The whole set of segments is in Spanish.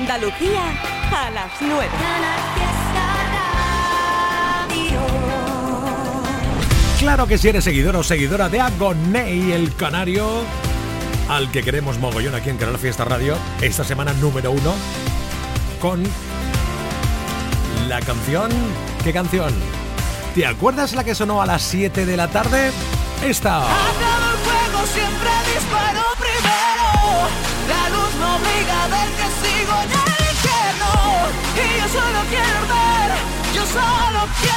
Andalucía a las 9. Claro que si eres seguidor o seguidora de Agoney, el canario, al que queremos mogollón aquí en Canal Fiesta Radio, esta semana número uno, con la canción... ¿Qué canción? ¿Te acuerdas la que sonó a las 7 de la tarde? Esta. El siempre disparo primero. La luz no obliga a ver Y yo solo quiero ver, yo solo quiero.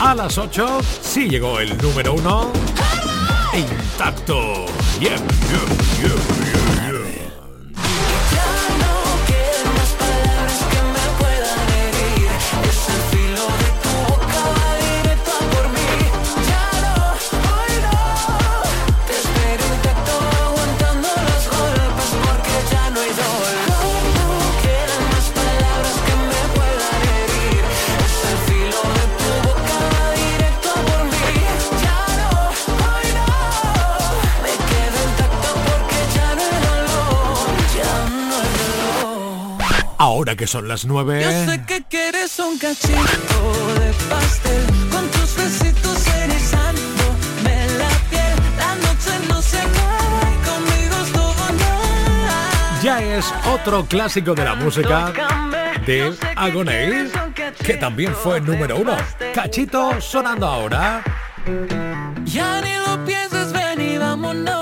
A las 8 sí llegó el número uno. Intacto. Yeah, yeah, yeah, Ahora que son las nueve. Yo sé que quieres un cachito de pastel con tus besitos nada. Ya es otro clásico de la música de Agoney, que también fue número uno. Cachito sonando ahora. Ya ni lo pienses, ven y vámonos.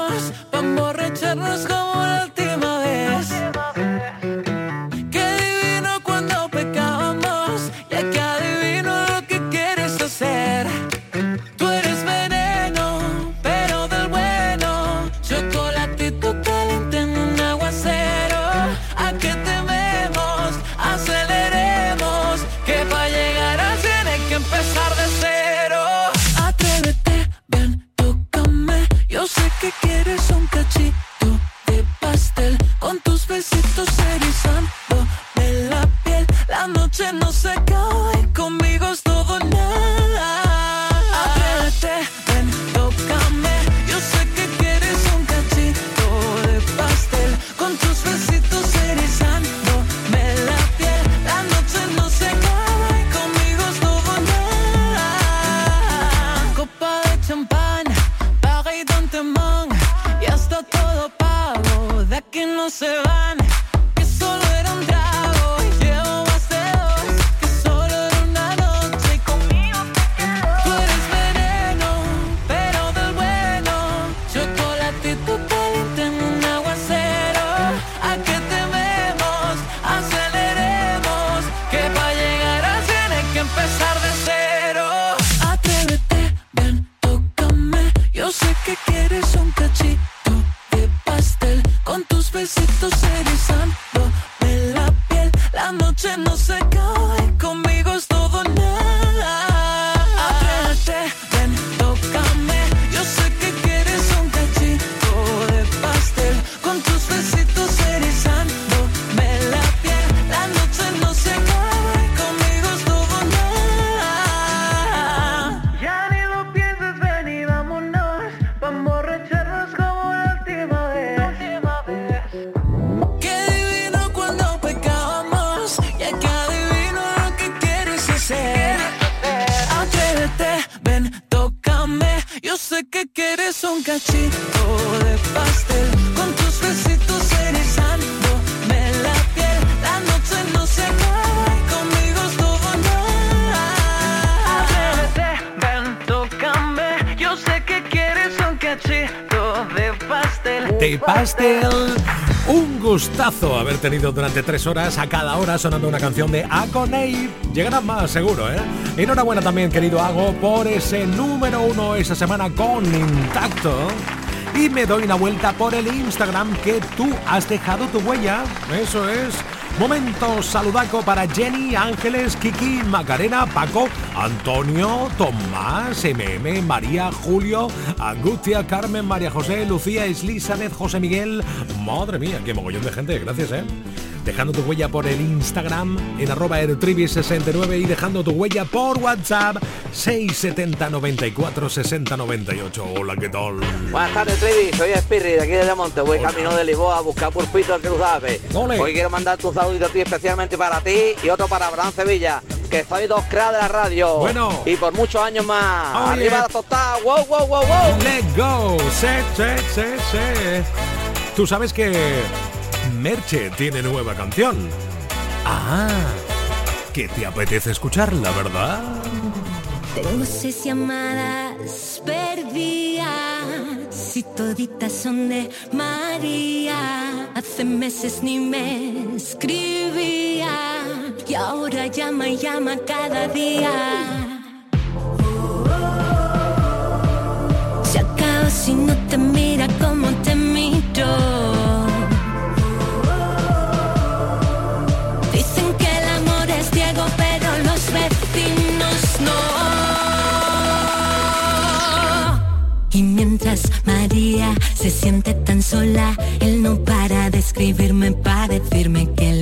cachito de pastel con tus besitos erizándome la piel. La noche no se acaba y conmigo es todo nada. Atrévete, ven, tócame. Yo sé que quieres un cachito de pastel. De pastel haber tenido durante tres horas a cada hora sonando una canción de Agoney. Llegarán más, seguro, ¿eh? Enhorabuena también, querido Ago, por ese número uno esa semana con Intacto. Y me doy una vuelta por el Instagram que tú has dejado tu huella. Eso es. Momento saludaco para Jenny, Ángeles, Kiki, Macarena, Paco, Antonio, Tomás, MM, María, Julio, Angustia, Carmen, María José, Lucía, Elizabeth, José Miguel. Madre mía, qué mogollón de gente, gracias, ¿eh? Dejando tu huella por el Instagram en arroba 69 y dejando tu huella por WhatsApp 670 94 60 98. Hola, ¿qué tal? Buenas tardes, Trivi. Soy Espirri de aquí de Monte. Voy camino de Lisboa a buscar pulpito al Cruzave. Hoy quiero mandarte un saludo a ti especialmente para ti y otro para Abraham Sevilla que soy dos cracks de la radio. Bueno. Y por muchos años más. Arriba la tostada. Wow, wow, wow, wow. Let's go. Sí, sí, sí. Tú sabes que Merche tiene nueva canción. Ah, que te apetece escucharla, ¿verdad? Tengo seis llamadas perdidas y toditas son de María. Hace meses ni me escribía y ahora llama y llama cada día. Si no te mira como te miro. Se siente tan sola. Él no para de escribirme para decirme que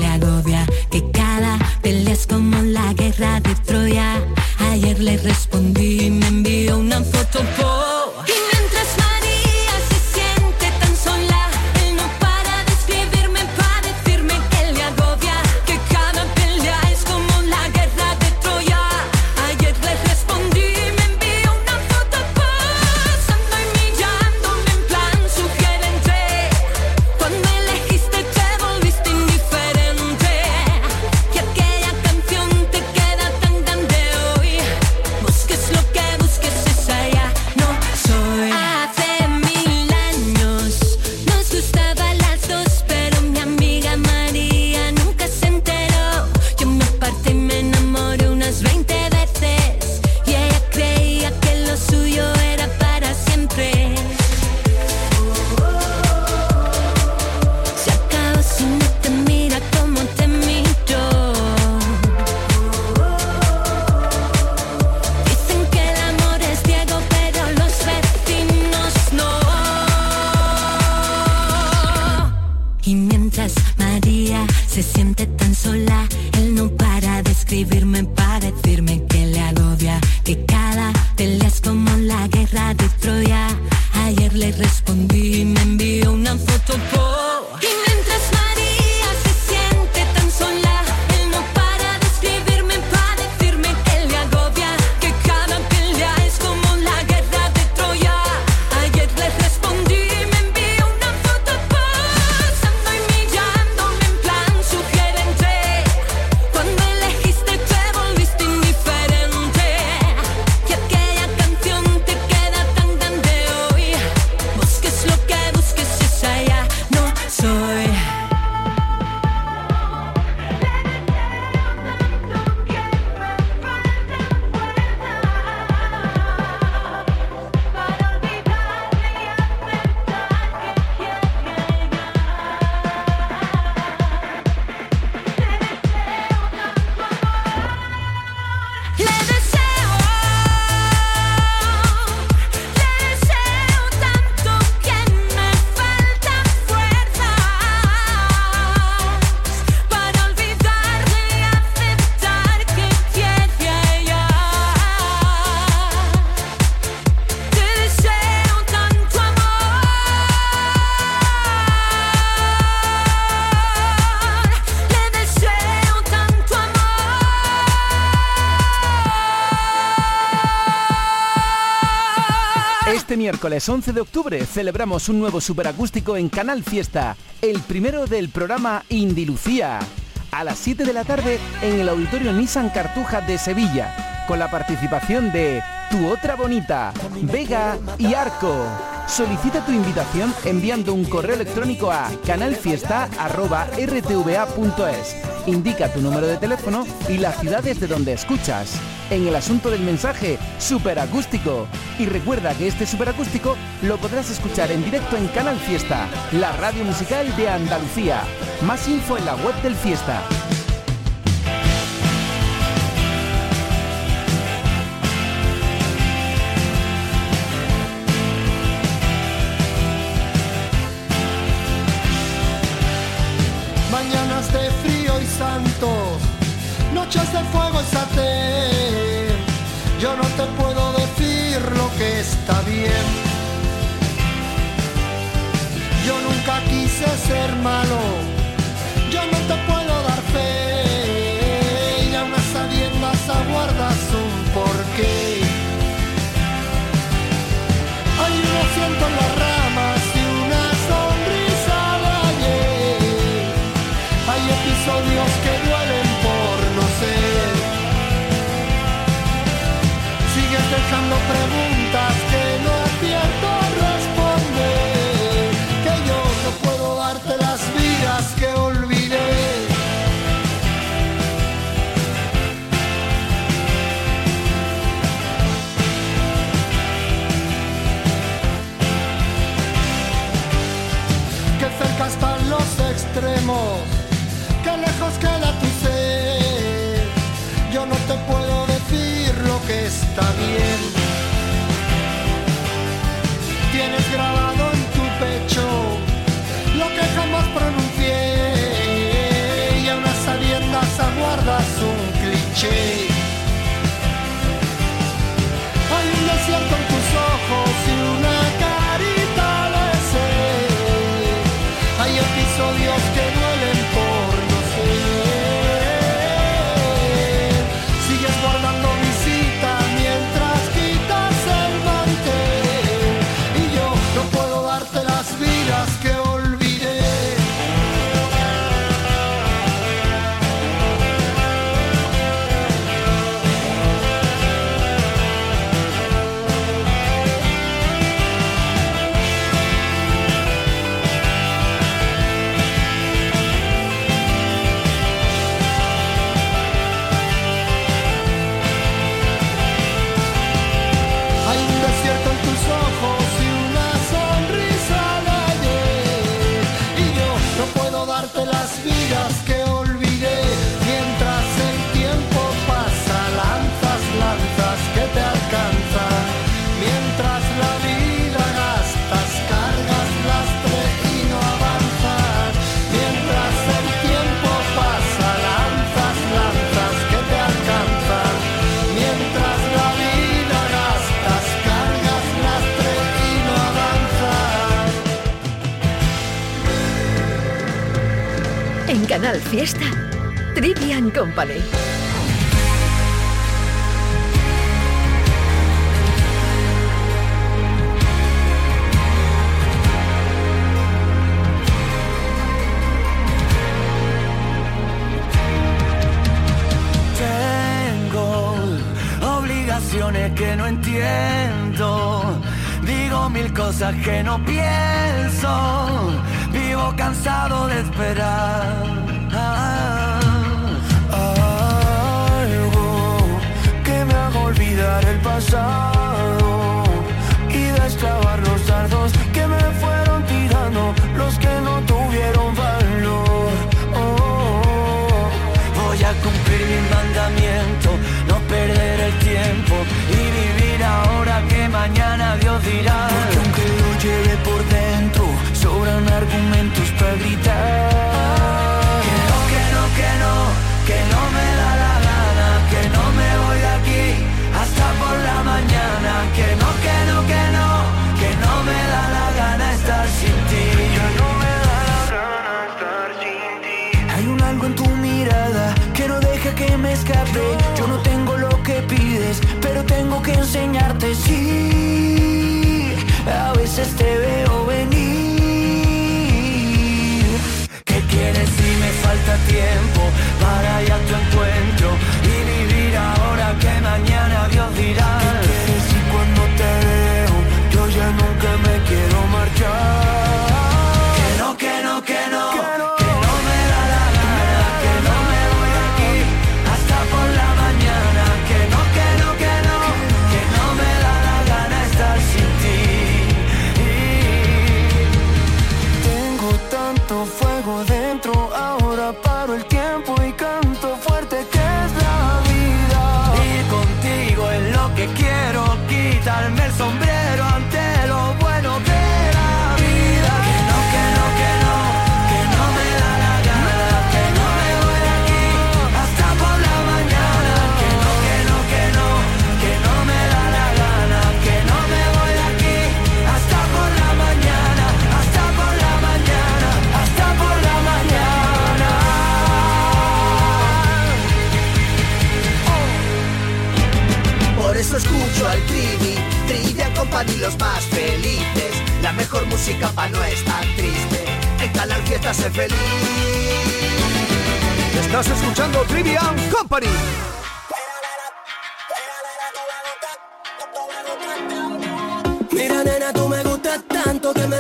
miércoles 11 de octubre celebramos un nuevo superacústico en Canal Fiesta, el primero del programa Indilucía, a las 7 de la tarde en el Auditorio Nissan Cartuja de Sevilla, con la participación de Tu Otra Bonita, Vega y Arco. Solicita tu invitación enviando un correo electrónico a canalfiesta.rtva.es. Indica tu número de teléfono y la ciudad desde donde escuchas. En el asunto del mensaje, superacústico. Y recuerda que este superacústico lo podrás escuchar en directo en Canal Fiesta, la radio musical de Andalucía. Más info en la web del Fiesta. está bien. Yo nunca quise ser malo, yo no te puedo dar fe. Y aún a sabiendas aguardas un porqué. Hay un ciento en las ramas y una sonrisa de ayer. Hay episodios que duelen por no ser. Sigues dejando preguntas. Tienes grabado en tu pecho lo que jamás pronuncié y a unas sabiendas aguardas un cliché. Company. tiempo. Estás escuchando Trivian Company. Mira nena, tú me gustas tanto que me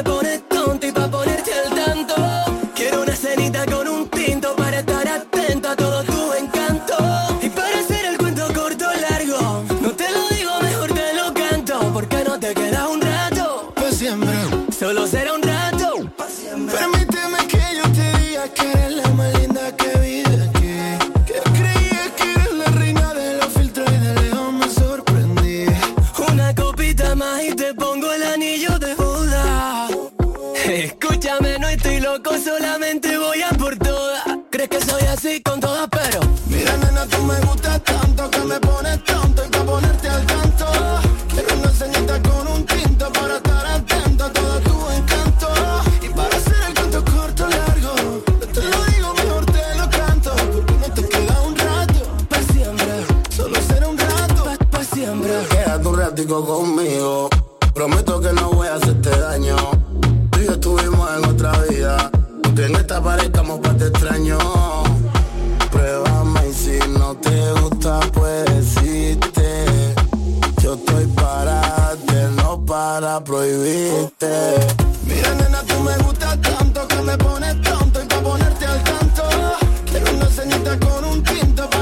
con un tinto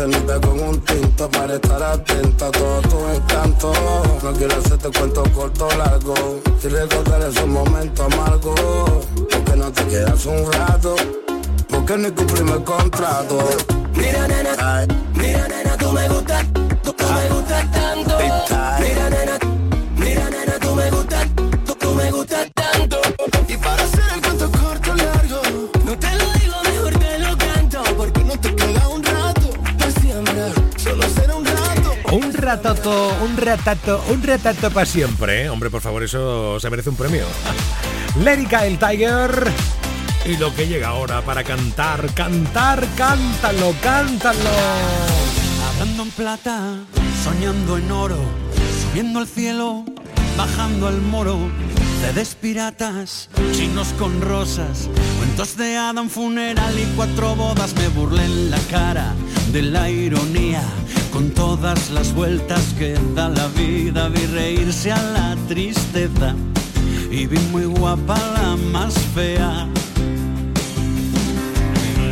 cenita con un tinto para estar atento a todo tu encanto. No quiero hacerte cuento corto o largo. Y recordar esos momentos amargos. Porque no te quedas un rato. Porque ni cumplimos el contrato. mira nena, Ay, mira nena, tú me gustas, ratato, un ratato, un ratato para siempre. ¿eh? Hombre, por favor, eso se merece un premio. Lérica el Tiger. Y lo que llega ahora para cantar, cantar, cántalo, cántalo. Hablando en plata, soñando en oro, subiendo al cielo, bajando al moro. Cedes piratas, chinos con rosas, cuentos de Adam funeral y cuatro bodas. Me burlé en la cara de la ironía, con todas las vueltas que da la vida. Vi reírse a la tristeza y vi muy guapa la más fea.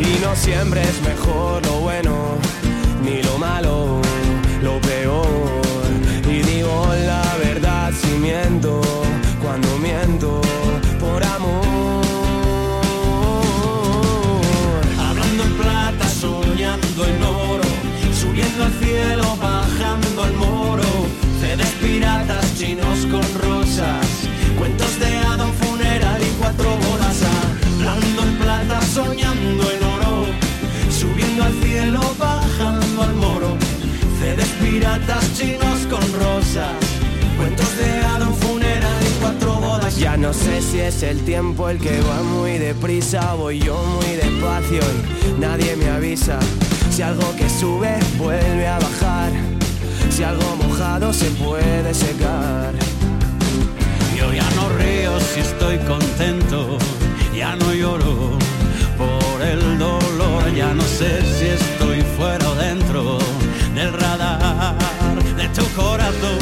Y no siempre es mejor lo bueno, soñando en oro, subiendo al cielo, bajando al moro. Cedes piratas, chinos con rosas, cuentos de hada, un funeral y cuatro bodas. Ya no sé si es el tiempo el que va muy deprisa, voy yo muy despacio y nadie me avisa. Si algo que sube vuelve a bajar, si algo mojado se puede secar. Yo ya no río si estoy contento, ya no lloro por el dolor, ya no sé si estoy fuera o dentro del radar de tu corazón.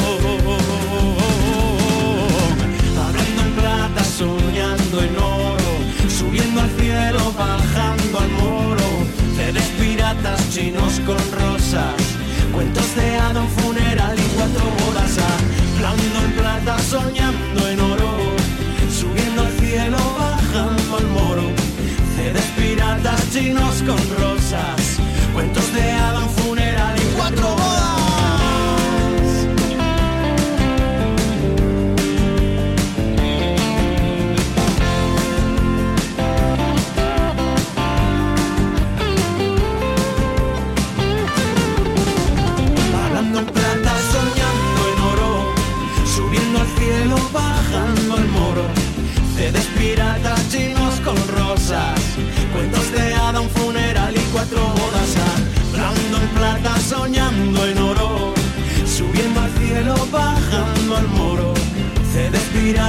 Hablando en plata, soñando en oro, subiendo al cielo, bajando al moro. Cedes piratas, chinos con rosas, cuentos de hada, un funeral y cuatro bodas. Hablando en plata, soñando espaldas chinos con rosas, cuentos de Adam, funeral y cuatro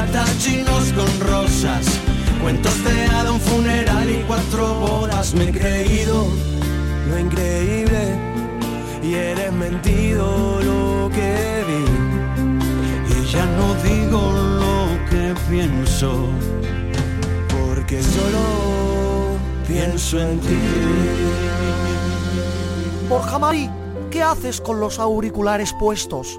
piratas, chinos con rosas, cuentos de hada, un funeral y cuatro bodas. Me he creído lo increíble y eres mentido lo que vi. Y ya no digo lo que pienso, porque solo pienso en ti. Borja Mari, ¿qué haces con los auriculares puestos?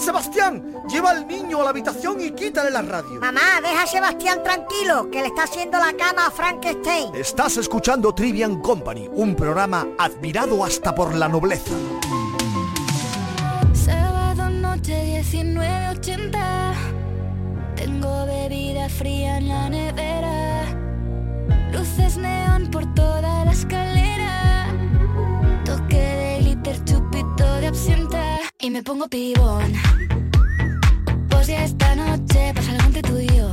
Sebastián, lleva al niño a la habitación y quítale la radio. Mamá, deja a Sebastián tranquilo, que le está haciendo la cama a Frankenstein. Estás escuchando Trivian Company, un programa admirado hasta por la nobleza. Sábado noche 19.80 Tengo bebida fría en la nevera Luces neón por toda la escalera Toque de glitter, chupito de absenta Y me pongo pibón. Pues ya esta noche pasa algo entre tú y yo.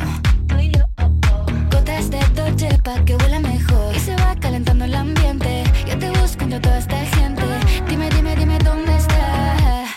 Gotas de Dolce pa' que huela mejor. Y se va calentando el ambiente. Yo te busco entre toda esta gente. Dime, dime, dime dónde está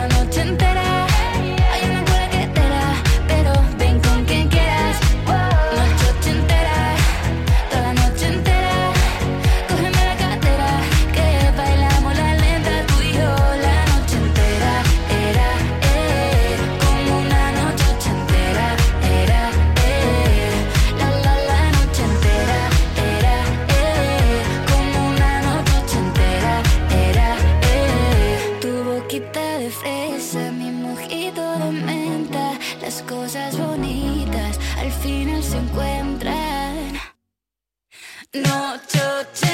la noche entera. Noche ochentera,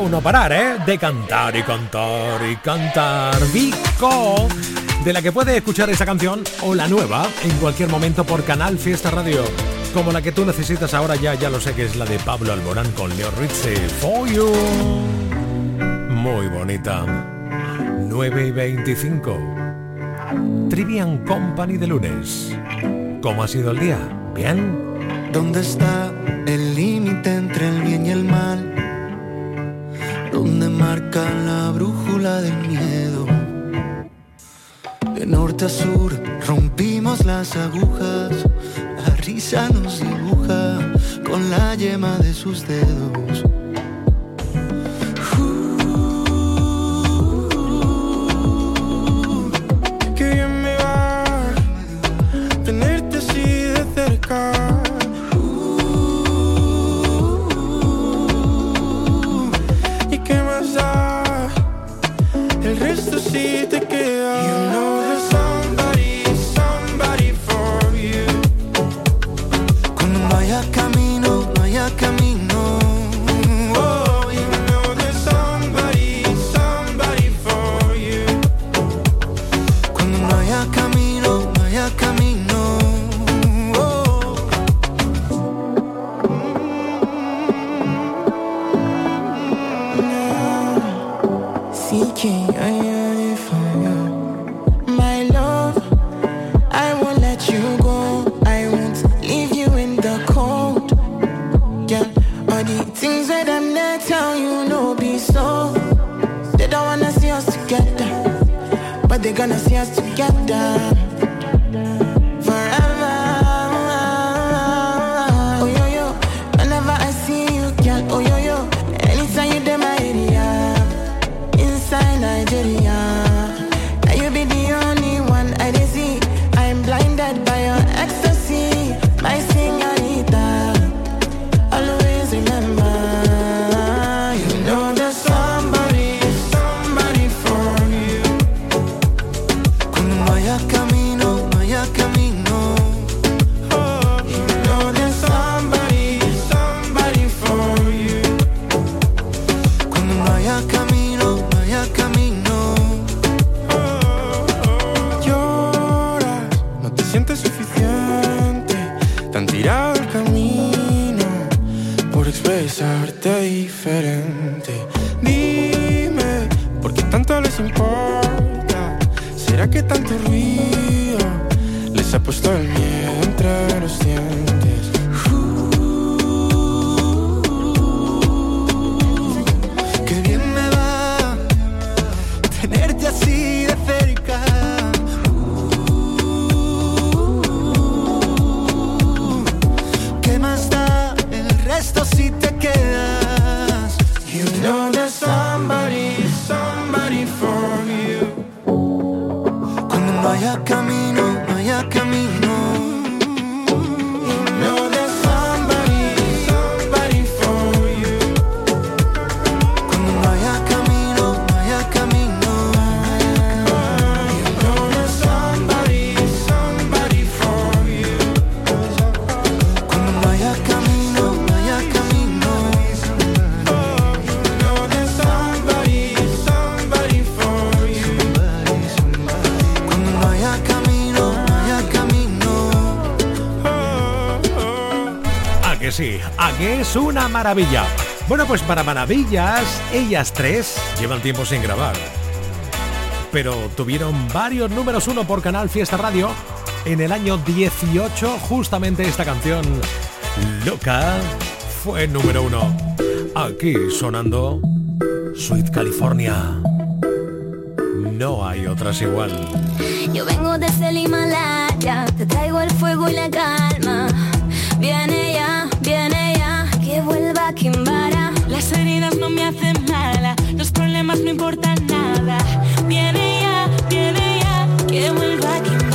Esto no parar, ¿eh? De cantar y cantar y cantar. Vico, de la que puedes escuchar esa canción o la nueva en cualquier momento por Canal Fiesta Radio. Como la que tú necesitas ahora ya, ya lo sé que es la de Pablo Alborán con Leo Ritze. For you. Muy bonita. 9 y 25. Trivian Company de lunes. ¿Cómo ha sido el día? ¿Bien? ¿Dónde está el límite del miedo? De norte a sur rompimos las agujas, la risa nos dibuja con la yema de sus dedos. si te quedas. si te quedas. You know there's somebody, somebody for you. Cuando no haya camino a es una maravilla. Bueno, pues para maravillas, ellas tres llevan tiempo sin grabar. Pero tuvieron varios números uno por Canal Fiesta Radio en el año 18, justamente esta canción, Loca, fue número uno. Aquí sonando Sweet California. No hay otras igual. Yo vengo desde el Himalaya, te traigo el fuego y la calma. Viene ya las heridas no me hacen mala, los problemas no importan nada. Viene ya, viene ya, que vuelva a Kimbara.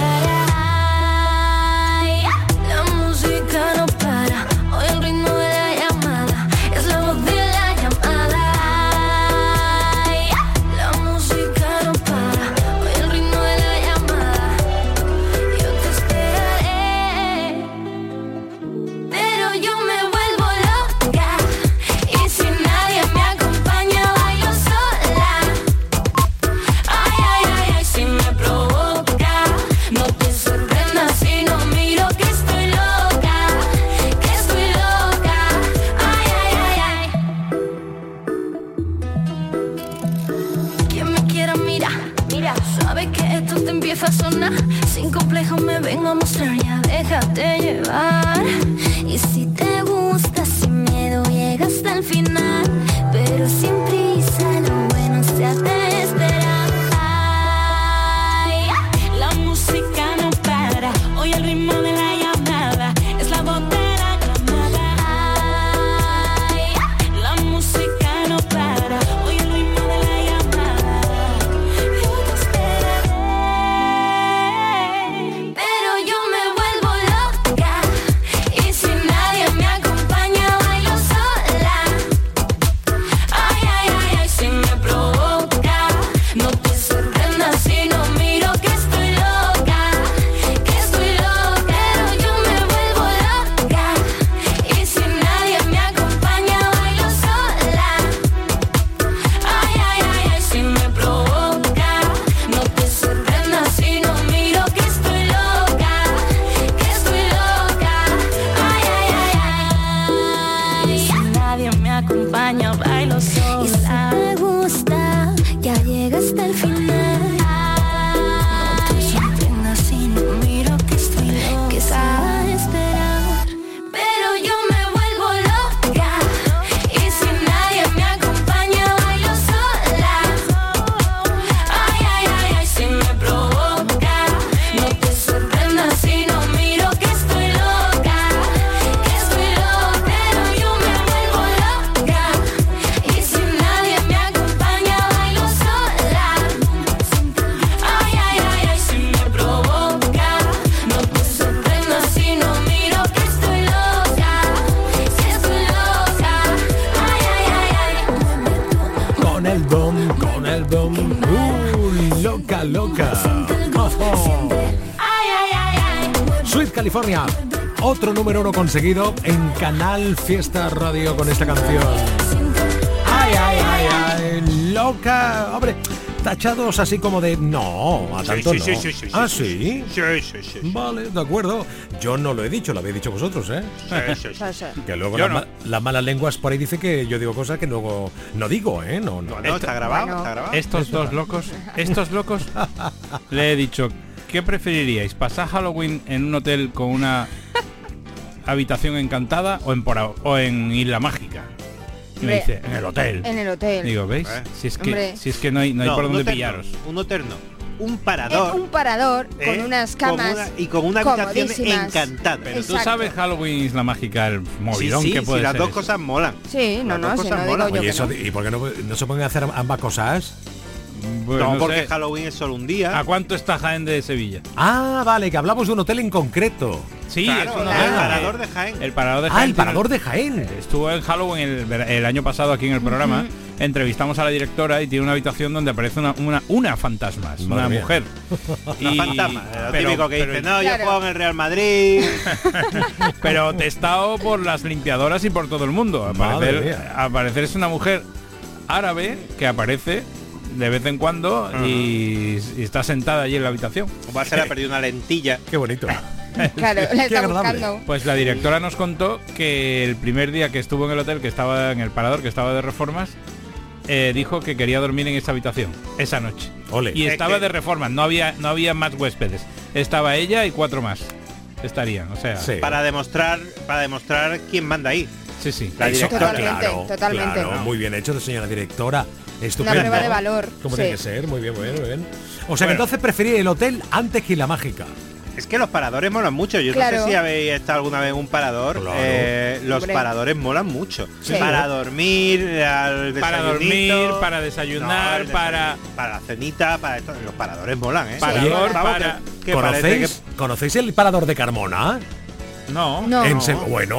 California. Otro número uno conseguido en Canal Fiesta Radio con esta canción. Ay, ay, ay, ay, loca. Hombre, tachados así como de no, a tanto sí, no. sí, sí, sí, ah, sí, sí. Sí, sí, sí. Vale, de acuerdo. Yo no lo he dicho, lo habéis dicho vosotros, ¿eh? Sí, sí, sí. Que luego las, no. ma- las malas lenguas por ahí dice que yo digo cosas que luego no digo, ¿eh? No, no. No, está grabado, está grabado. Estos dos locos, estos locos, le he dicho, ¿qué preferiríais? ¿Pasar Halloween en un hotel con una habitación encantada o en, o en Isla Mágica? Y me dice, en el hotel. En el hotel. Digo, ¿veis? Eh. Si es que, Hombre. si es que no hay, no hay por dónde hotel pillaros. no, un hotel no. Un Eh, parador. un parador ¿eh? con unas Con camas una- y con una habitación encantada. Pero tú sabes Halloween Isla Mágica, el movidón sí, sí, que puede las ser dos eso. cosas molan. Sí, no, Las no, dos si cosas no digo molan. yo Oye, que eso no. ¿y por qué no, no se pueden hacer ambas cosas? Pues no, porque sé. Halloween es solo un día. ¿A cuánto está Jaén de Sevilla? Ah, vale, que hablamos de un hotel en concreto. Sí, Claro, es un el hotel. parador de Jaén. El parador de Ah, Jaén. el tiene- parador de Jaén. Estuvo en Halloween el, el año pasado aquí en el programa. Entrevistamos a la directora y tiene una habitación donde aparece una, una, una fantasmas, Madre una mía. mujer. Una fantasma. Lo pero- típico que pero- dice, no, yo Claro. juego en el Real Madrid. Pero testado por las limpiadoras y por todo el mundo. Al Madre parecer, mía. al parecer es una mujer árabe que aparece de vez en cuando y, y está sentada allí en la habitación. Va a ser ha perdido una lentilla. Qué bonito. Claro, está buscando. Pues la directora nos contó que el primer día que estuvo en el hotel, que estaba en el parador, que estaba de reformas, eh, dijo que quería dormir en esa habitación esa noche. Ole. Y Es estaba de reformas, no había, no había más huéspedes. Estaba ella y cuatro más. Estarían, o sea. Sí. Para demostrar, para demostrar quién manda ahí. Sí, sí. La directora. Totalmente, claro, totalmente. claro, muy bien hecho señora directora. Estupendo. Una prueba de valor. Como sí. tiene que ser, muy bien, muy bien, muy bien. O sea que entonces preferí el hotel antes que la mágica. Es que los paradores molan mucho. Yo no Claro. sé si habéis estado alguna vez en un parador. Claro. eh, los Hombre. paradores molan mucho. Sí. Para dormir, al Para dormir, para desayunar, para- para la cenita, para esto. Los paradores molan, ¿eh? Parador, para- que- ¿Conocéis, ¿Conocéis el parador de Carmona? No. No. En se- bueno,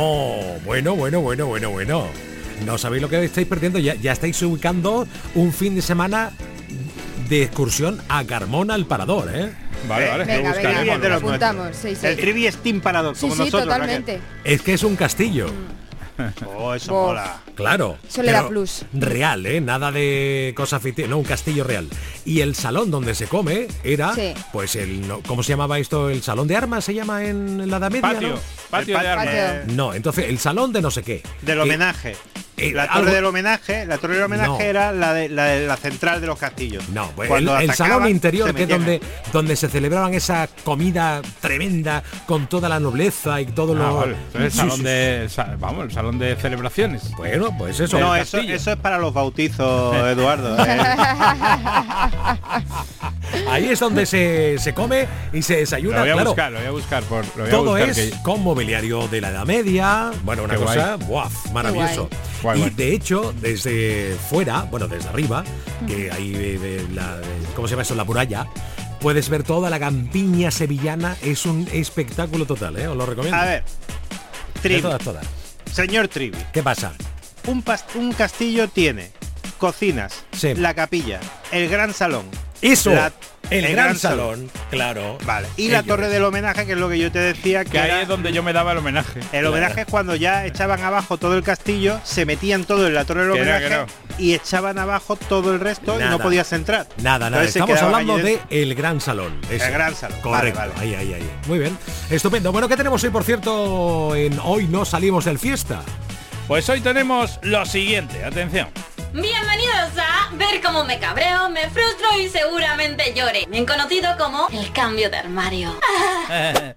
bueno, bueno, bueno, bueno, bueno. No sabéis lo que estáis perdiendo. Ya, ya estáis ubicando un fin de semana de excursión a Carmona al parador, ¿eh? Vale, vale. Venga, lo venga, Bien de los apuntamos. nuestros. Sí, sí. El Trivi es Team Parador, Sí, como sí, nosotros. totalmente. Es que es un castillo. Oh, eso Bof. mola. Claro. Eso le da plus. Real, ¿eh? Nada de cosa ficticia. No, un castillo real. Y el salón donde se come era, Sí. pues el, no- ¿cómo se llamaba esto? ¿El salón de armas se llama en la Edad Media? Patio, ¿no? patio El de armas. Patio. No, entonces el salón de no sé qué. Del Eh, homenaje. Eh, la algo- torre del homenaje, la torre del homenaje No. era la de la, de la central de los castillos. No, pues el, Cuando el atacaban, salón interior, que es donde, donde se celebraban esa comida tremenda con toda la nobleza y todo Ah, lo. vale. El Sí, salón sí, de el sa- vamos, el salón de celebraciones. Bueno, pues eso. No, eso, eso es para los bautizos, Eduardo. ¿eh? Ahí es donde se, se come y se Lo desayuna. voy a claro. buscar, lo voy a buscar por lo voy a Todo buscar es que- con mobiliario de la Edad Media. Bueno, una Qué cosa, ¡buah! maravilloso. Guay, y guay. de hecho, desde fuera, bueno, desde arriba, que ahí eh, la, ¿cómo se llama eso? La muralla, puedes ver toda la campiña sevillana. Es un espectáculo total, ¿eh? Os lo recomiendo. A ver, De Trivi, todas, todas. señor Trivi, ¿Qué pasa? un, un castillo tiene cocinas, Sí. la capilla, el gran salón. Eso, la- el, gran, salón, claro. Vale. Y la torre del homenaje, que es lo que yo te decía, que, que ahí era- es donde yo me daba el homenaje. el homenaje es cuando ya echaban abajo todo el castillo, se metían todo en la torre del homenaje que no. y echaban abajo todo el resto y no podías entrar. Nada, nada. Entonces Estamos hablando de el gran salón. ese. El gran salón. Correcto. Vale, vale. Ahí, ahí, ahí. Muy bien. Estupendo. Bueno, ¿qué tenemos hoy, por cierto? En Hoy no salimos del fiesta. Pues hoy tenemos lo siguiente, atención. Bienvenidos a Ver cómo me cabreo, me frustro y seguramente llore. Bien conocido como el cambio de armario.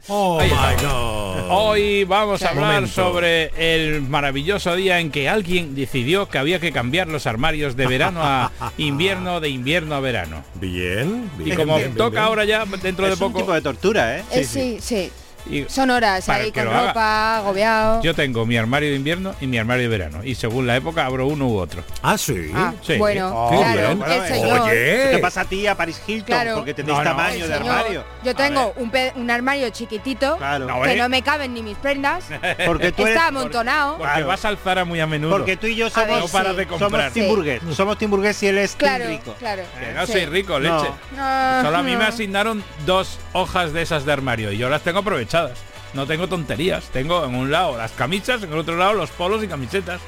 Oh my god. Hoy vamos a hablar Momento. sobre el maravilloso día en que alguien decidió que había que cambiar los armarios de verano a invierno, de invierno a verano. Bien, Y bien, como bien, bien, toca bien. ahora ya dentro de es un poco, tipo de tortura, ¿eh? Eh, sí, sí. Y Son horas Para ahí que con lo haga. ropa, agobiado. yo tengo mi armario de invierno y mi armario de verano. Y según la época abro uno u otro. Ah, sí. Ah, Sí. bueno, Qué claro, bien. el señor. Oye. ¿Qué pasa a ti a Paris Hilton? Claro. Porque tenéis No, no, tamaño de armario. Yo tengo un, armario chiquitito Claro. No, que ¿eh? no me caben ni mis prendas. Porque tú eres, Está amontonado. Porque Claro. vas al Zara muy a menudo. porque tú y yo somos, ver, no paras sí. de comprar. somos Tim Sí. Burgués. Somos Tim Burgués y él es Claro, Rico. claro. Que no Sí. soy rico, leche. Solo a mí me asignaron dos hojas de esas de armario y yo las tengo aprovechadas. No tengo tonterías. Tengo en un lado las camisas, en el otro lado los polos y camisetas.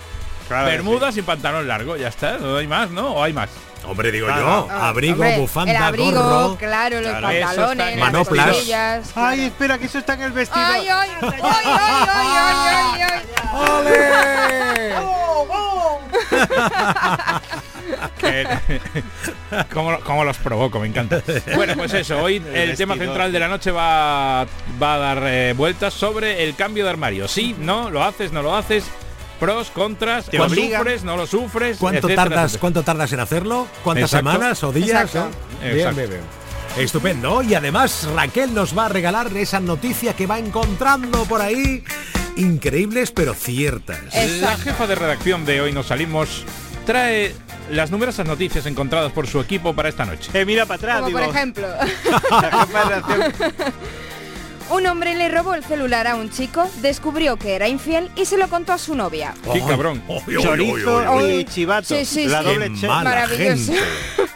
Bermudas y pantalón largo, ya está, no hay más, ¿no? ¿O hay más? Hombre, digo Claro. yo, abrigo, Hombre, bufanda, el abrigo, gorro. claro, los Claro. pantalones, Eso las Manoplas. rodillas. Ay, espera, que eso está en el vestido. Ay, ay, ay, ay, ay, ay, ay, ay. Que- ¿Cómo, cómo los provoco? Me encanta. Bueno, pues eso, hoy el, tema central de la noche va, va a dar eh, vueltas sobre el cambio de armario. Sí, no, lo haces, no lo haces, pros, contras, Te lo sufres, no lo sufres. ¿Cuánto etcétera, tardas, etcétera. ¿Cuánto tardas en hacerlo? ¿Cuántas Exacto. semanas o días? Exacto. Estupendo. Y además Raquel nos va a regalar esa noticia que va encontrando por ahí. Increíbles pero ciertas. La jefa de redacción de Hoy Nos Salimos trae las numerosas noticias encontradas por su equipo para esta noche. Eh, mira para atrás, Como digo. por ejemplo, la jefa de redacción. un hombre le robó el celular a un chico, descubrió que era infiel y se lo contó a su novia. ¡Qué cabrón! Chorizo y chivato. Sí, sí, la sí. doble Qué che. mala Maravilloso. gente.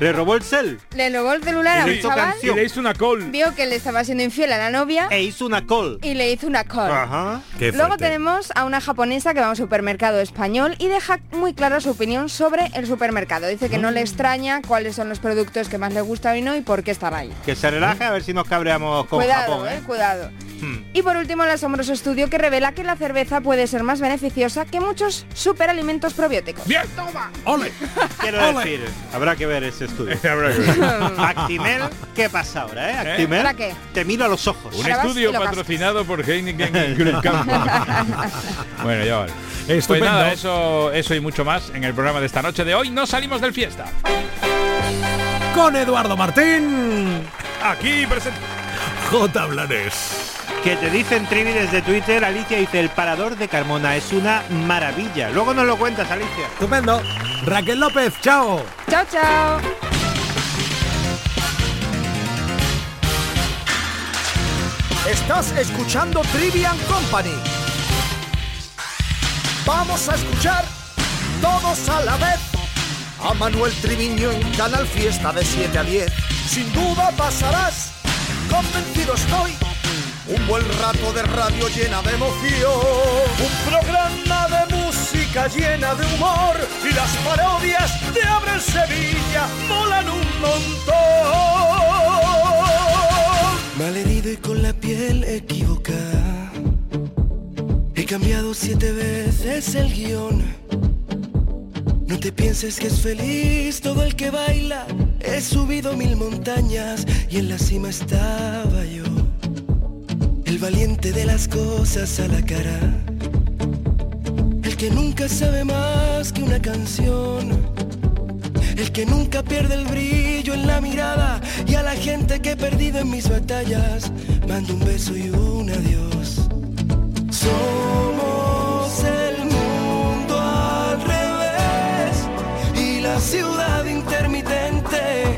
Le robó el cel Le robó el celular a un hizo chaval, canción. Y le hizo una call. vio que le estaba siendo infiel a la novia e hizo una call. y le hizo una call. Ajá. Qué Luego tenemos a una japonesa que va a un supermercado español y deja muy clara su opinión sobre el supermercado. Dice que no Mm. le extraña cuáles son los productos que más le gustan y no y por qué están ahí. Que se relaje a ver si nos cabreamos con cuidado, Japón. eh, ¿eh? cuidado. Hmm. Y por último, el asombroso estudio que revela que la cerveza puede ser más beneficiosa que muchos superalimentos probióticos. ¡Bien! ¡Toma! ¡Ole! Quiero Ole. decir, habrá que ver ese estudio. Habrá que ver. Actimel, ¿qué pasa ahora, eh? Actimel, ¿Ahora qué? te miro a los ojos. Un Ahora estudio y patrocinado por Heineken Campo. bueno, ya vale. Pues Estupendo. nada, eso, eso y mucho más en el programa de esta noche de hoy. No salimos del fiesta. Con Eduardo Martín. Aquí presente. J. Blanes. Que te dicen Trivi desde Twitter, Alicia dice, el parador de Carmona es una maravilla. Luego nos lo cuentas, Alicia. Estupendo. Raquel López, chao. Chao, chao. Estás escuchando Trivian Company. Vamos a escuchar todos a la vez a Manuel Triviño en Canal Fiesta de 7 a 10. Sin duda pasarás, convencido estoy, un buen rato de radio llena de emoción. Un programa de música llena de humor y las parodias de Abre Sevilla molan un montón. Malherido y con la piel equivocada. He cambiado siete veces el guion. No te pienses que es feliz todo el que baila. He subido mil montañas y en la cima estaba yo. El valiente de las cosas a la cara. El que nunca sabe más que una canción. El que nunca pierde el brillo en la mirada y a la gente que he perdido en mis batallas mando un beso y un adiós. La ciudad intermitente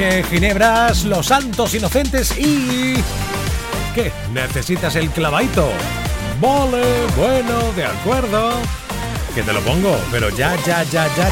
Ginebras, Los Santos Inocentes y... ¿Qué? ¿Necesitas el clavaito? Vale, bueno, de acuerdo. Que te lo pongo, pero ya, ya, ya, ya.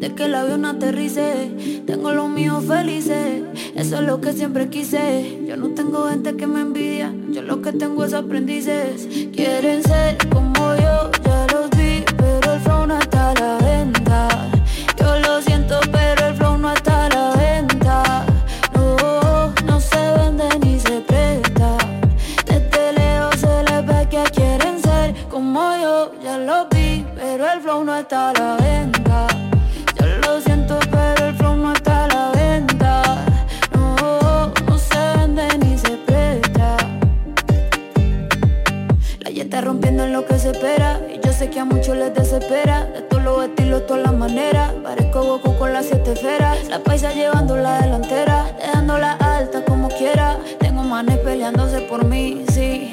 Desde que el avión aterrice Tengo los míos felices. Eso es lo que siempre quise. Yo no tengo gente que me envidia Yo lo que tengo es aprendices Y yo sé que a muchos les desespera. De todos los estilos, todas las maneras. Parezco Goku con las siete esferas. La paisa llevando la delantera. Dejándola alta como quiera. Tengo manes peleándose por mí, sí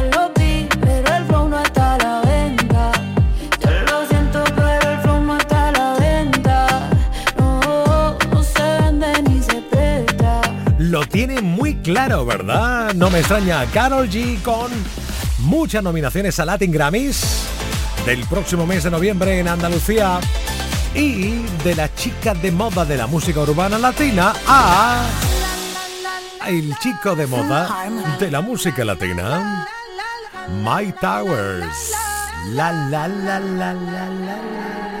Lo tiene muy claro, ¿verdad? No me extraña. Carol G con muchas nominaciones a Latin Grammys del próximo mes de noviembre en Andalucía y de la chica de moda de la música urbana latina a el chico de moda de la música latina, My Towers. La la la la la la. Todo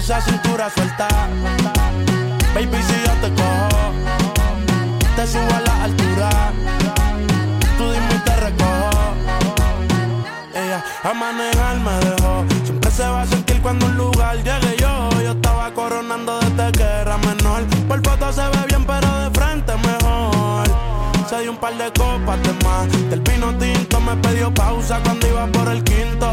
esa cintura suelta. Baby, si yo te cojo, te subo a la altura. Tú dime y te recojo. Ella a manejar me dejó. Siempre se va a sentir cuando un lugar llegue yo. Yo estaba coronando desde que era menor. Por foto se ve bien, pero de frente mejor. Se dio un par de copas de más. Del pino tinto me pidió pausa cuando iba por el quinto.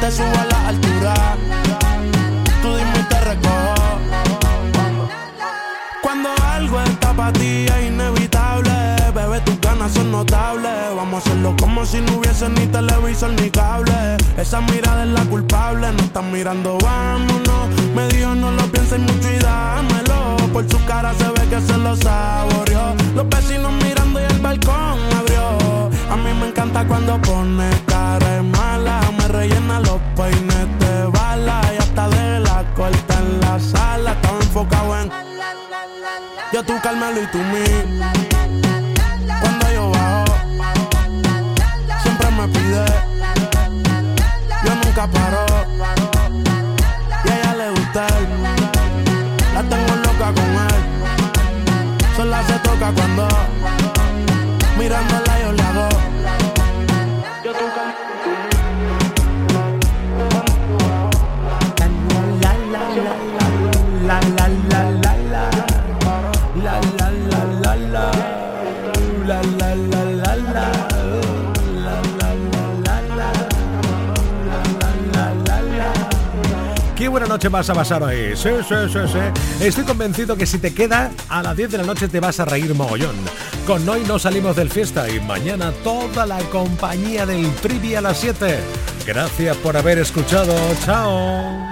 te subo a la altura. Tú dime y te recojo. Cuando algo está para ti es inevitable, bebé, tus ganas son notables. Vamos a hacerlo como si no hubiese ni televisor ni cable. Esa mirada es la culpable, no están mirando, vámonos. Me dijo no lo pienses mucho y dámelo. Por su cara se ve que se lo saboreó. Los vecinos mirando y el balcón abrió. A mí me encanta cuando pone cara de mala. Rellena los peines de bala. Y hasta de la corta en la sala. Estaba enfocado en yo tú Carmelo y tú mí. Vas a pasar hoy. Sí, sí, sí, sí. Estoy convencido que si te queda a las 10 de la noche te vas a reír mogollón. Con hoy no salimos del fiesta y mañana toda la compañía del Trivi a las 7. Gracias por haber escuchado. Chao.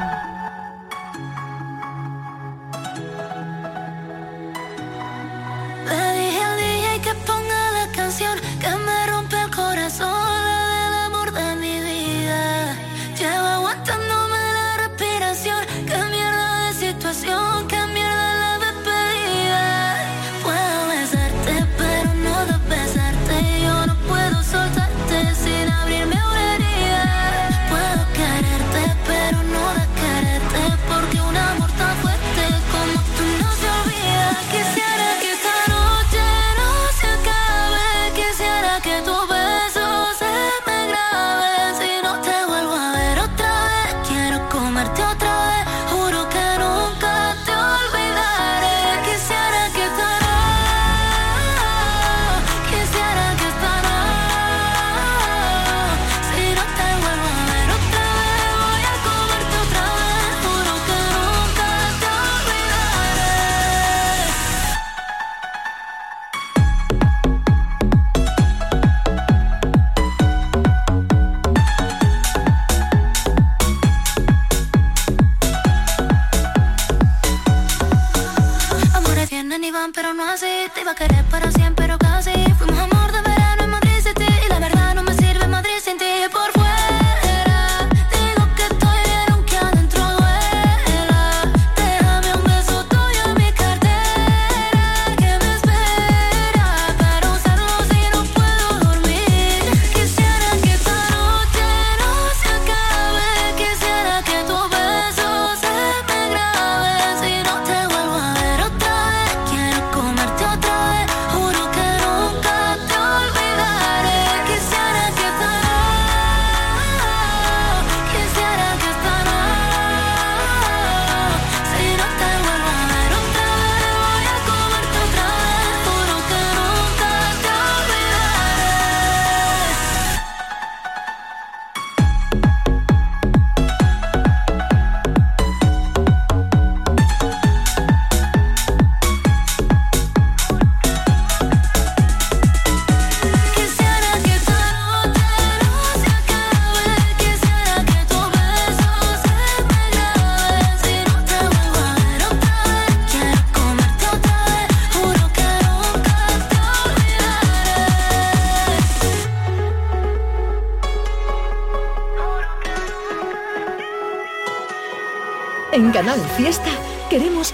fiesta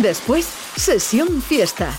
Después, sesión fiesta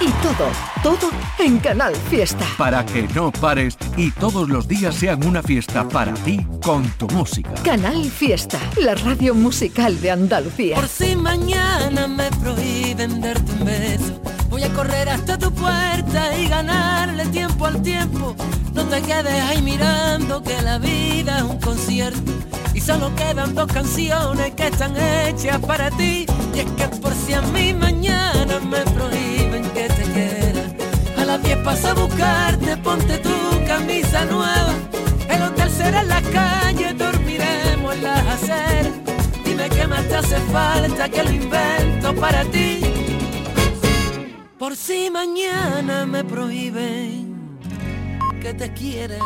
Y todo, todo en Canal Fiesta. Para que no pares y todos los días sean una fiesta para ti con tu música. Canal Fiesta, la radio musical de Andalucía. Por si mañana me prohíben darte un beso, voy a correr hasta tu puerta y ganarle tiempo al tiempo. No te quedes ahí mirando que la vida es un concierto y solo quedan dos canciones que están hechas para ti. Y es que por si a mí mañana me prohíben las 10 paso a buscarte, ponte tu camisa nueva. El hotel será en la calle, dormiremos en las aceras. Dime qué más te hace falta que lo invento para ti. Por si mañana me prohíben que te quiera.